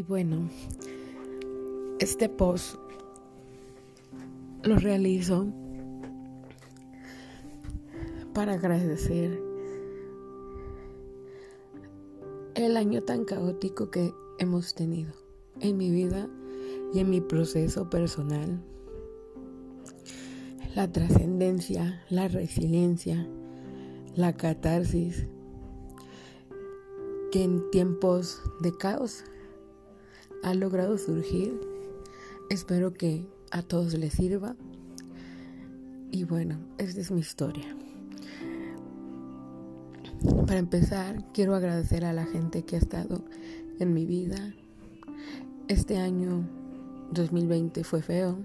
Y bueno, este post lo realizo para agradecer el año tan caótico que hemos tenido en mi vida y en mi proceso personal. La trascendencia, la resiliencia, la catarsis, que en tiempos de caos ha logrado surgir. Espero que a todos les sirva. Y bueno, esta es mi historia. Para empezar, quiero agradecer a la gente que ha estado en mi vida. Este año 2020 fue feo,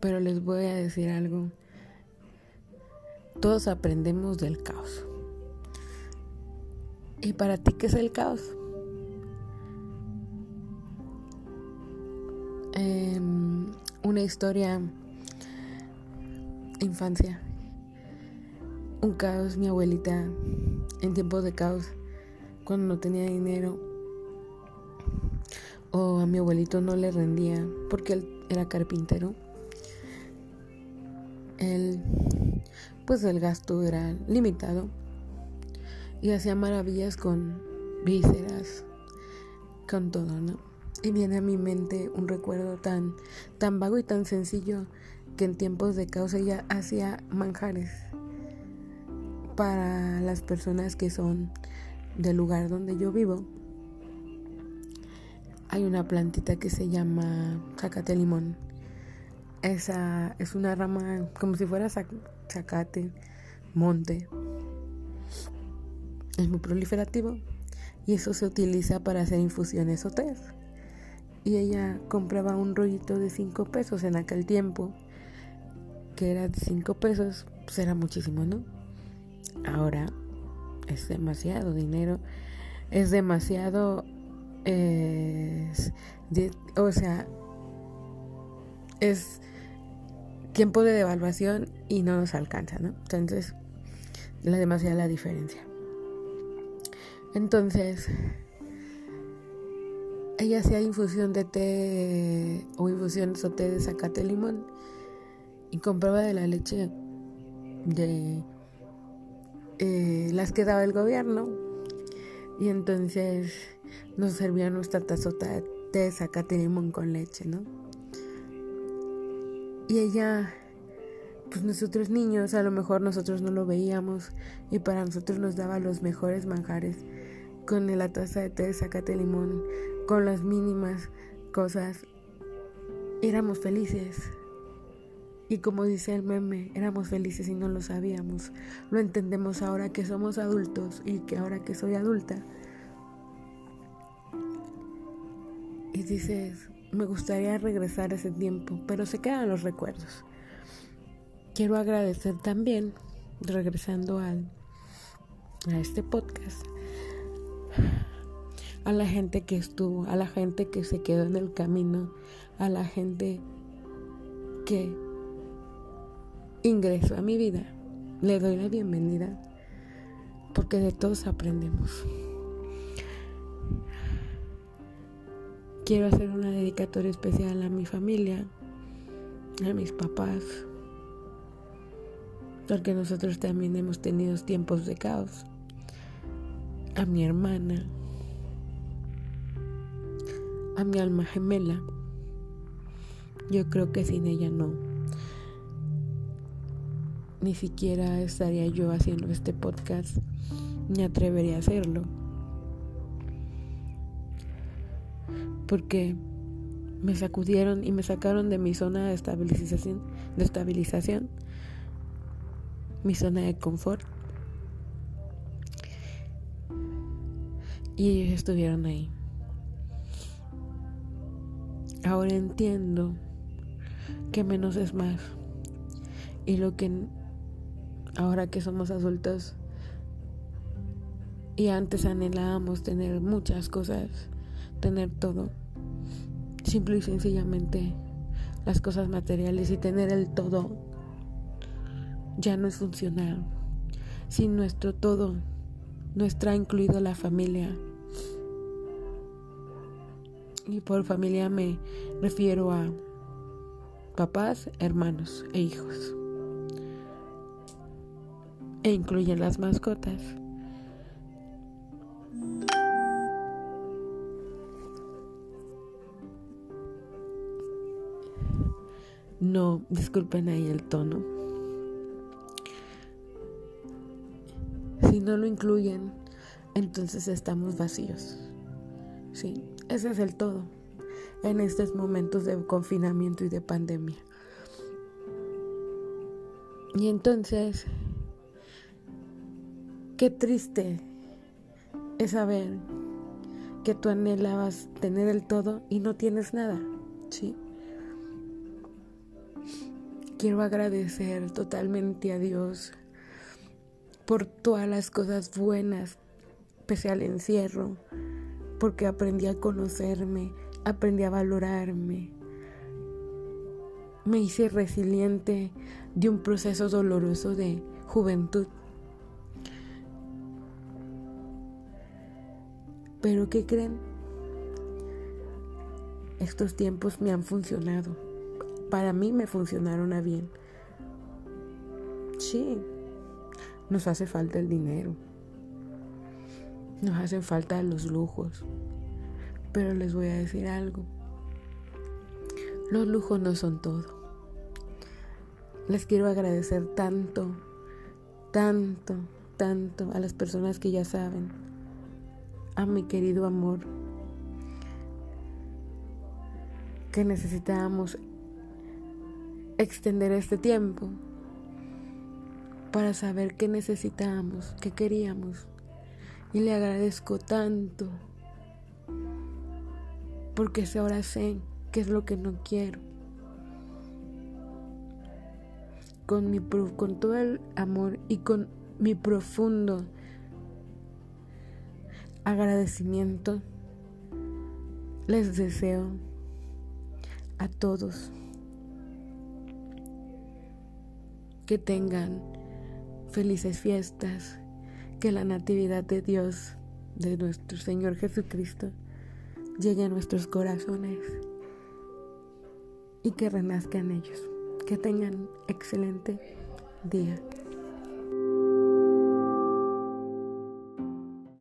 pero les voy a decir algo. Todos aprendemos del caos. ¿Y para ti qué es el caos? Em, una historia infancia. Un caos, mi abuelita, en tiempos de caos, cuando no tenía dinero, o a mi abuelito no le rendía, porque él era carpintero. Él, pues el gasto era limitado y hacía maravillas con vísceras, con todo, ¿no? Y viene a mi mente un recuerdo tan, tan vago y tan sencillo que en tiempos de caos ella hacía manjares para las personas que son del lugar donde yo vivo. Hay una plantita que se llama zacate limón. Esa es una rama como si fuera zacate, monte. Es muy proliferativo y eso se utiliza para hacer infusiones o tés y ella compraba un rollito de 5 pesos en aquel tiempo, que era de 5 pesos, pues era muchísimo, ¿no? Ahora es demasiado dinero, es demasiado, o sea, es tiempo de devaluación y no nos alcanza, ¿no? Entonces, la demasiada la diferencia. Entonces, ella hacía infusión de té o infusión o té de zacate limón y compraba de la leche de eh, las que daba el gobierno y entonces nos servía nuestra tazota de té de zacate limón con leche, ¿no? Y ella, pues nosotros niños, a lo mejor nosotros no lo veíamos y para nosotros nos daba los mejores manjares con la taza de té de zacate limón con las mínimas cosas, éramos felices. Y como dice el meme, éramos felices y no lo sabíamos. Lo entendemos ahora que somos adultos y que ahora que soy adulta. Y dices, me gustaría regresar a ese tiempo, pero se quedan los recuerdos. Quiero agradecer también, regresando al, a este podcast, a la gente que estuvo, a la gente que se quedó en el camino, a la gente que ingresó a mi vida. Le doy la bienvenida porque de todos aprendemos. Quiero hacer una dedicatoria especial a mi familia, a mis papás, porque nosotros también hemos tenido tiempos de caos, a mi hermana, a mi alma gemela. Yo creo que sin ella no. Ni siquiera estaría yo haciendo este podcast, ni atrevería a hacerlo. Porque me sacudieron y me sacaron de mi zona de estabilización, de estabilización, mi zona de confort. Y ellos estuvieron ahí. Ahora entiendo que menos es más. Y lo que ahora que somos adultos y antes anhelábamos tener muchas cosas, tener todo, simple y sencillamente las cosas materiales y tener el todo ya no es funcional. Sin nuestro todo, nuestra incluido la familia, Y por familia me refiero a papás, hermanos e hijos. E incluyen las mascotas. No, disculpen ahí el tono. Si no lo incluyen, entonces estamos vacíos. Sí, ese es el todo en estos momentos de confinamiento y de pandemia. Y entonces, qué triste es saber que tú anhelabas tener el todo y no tienes nada, ¿sí? Quiero agradecer totalmente a Dios por todas las cosas buenas, pese al encierro, porque aprendí a conocerme, aprendí a valorarme. Me hice resiliente de un proceso doloroso de juventud. Pero ¿qué creen? Estos tiempos me han funcionado. Para mí me funcionaron a bien. Sí, nos hace falta el dinero. Nos hacen falta los lujos. Pero les voy a decir algo. Los lujos no son todo. Les quiero agradecer tanto, tanto, tanto a las personas que ya saben, a mi querido amor, que necesitábamos extender este tiempo para saber qué necesitábamos, qué queríamos. Y le agradezco tanto porque ahora sé qué es lo que no quiero. Con, mi, con todo el amor y con mi profundo agradecimiento, les deseo a todos que tengan felices fiestas, que la Natividad de Dios, de nuestro Señor Jesucristo, llegue a nuestros corazones y que renazcan ellos. Que tengan excelente día.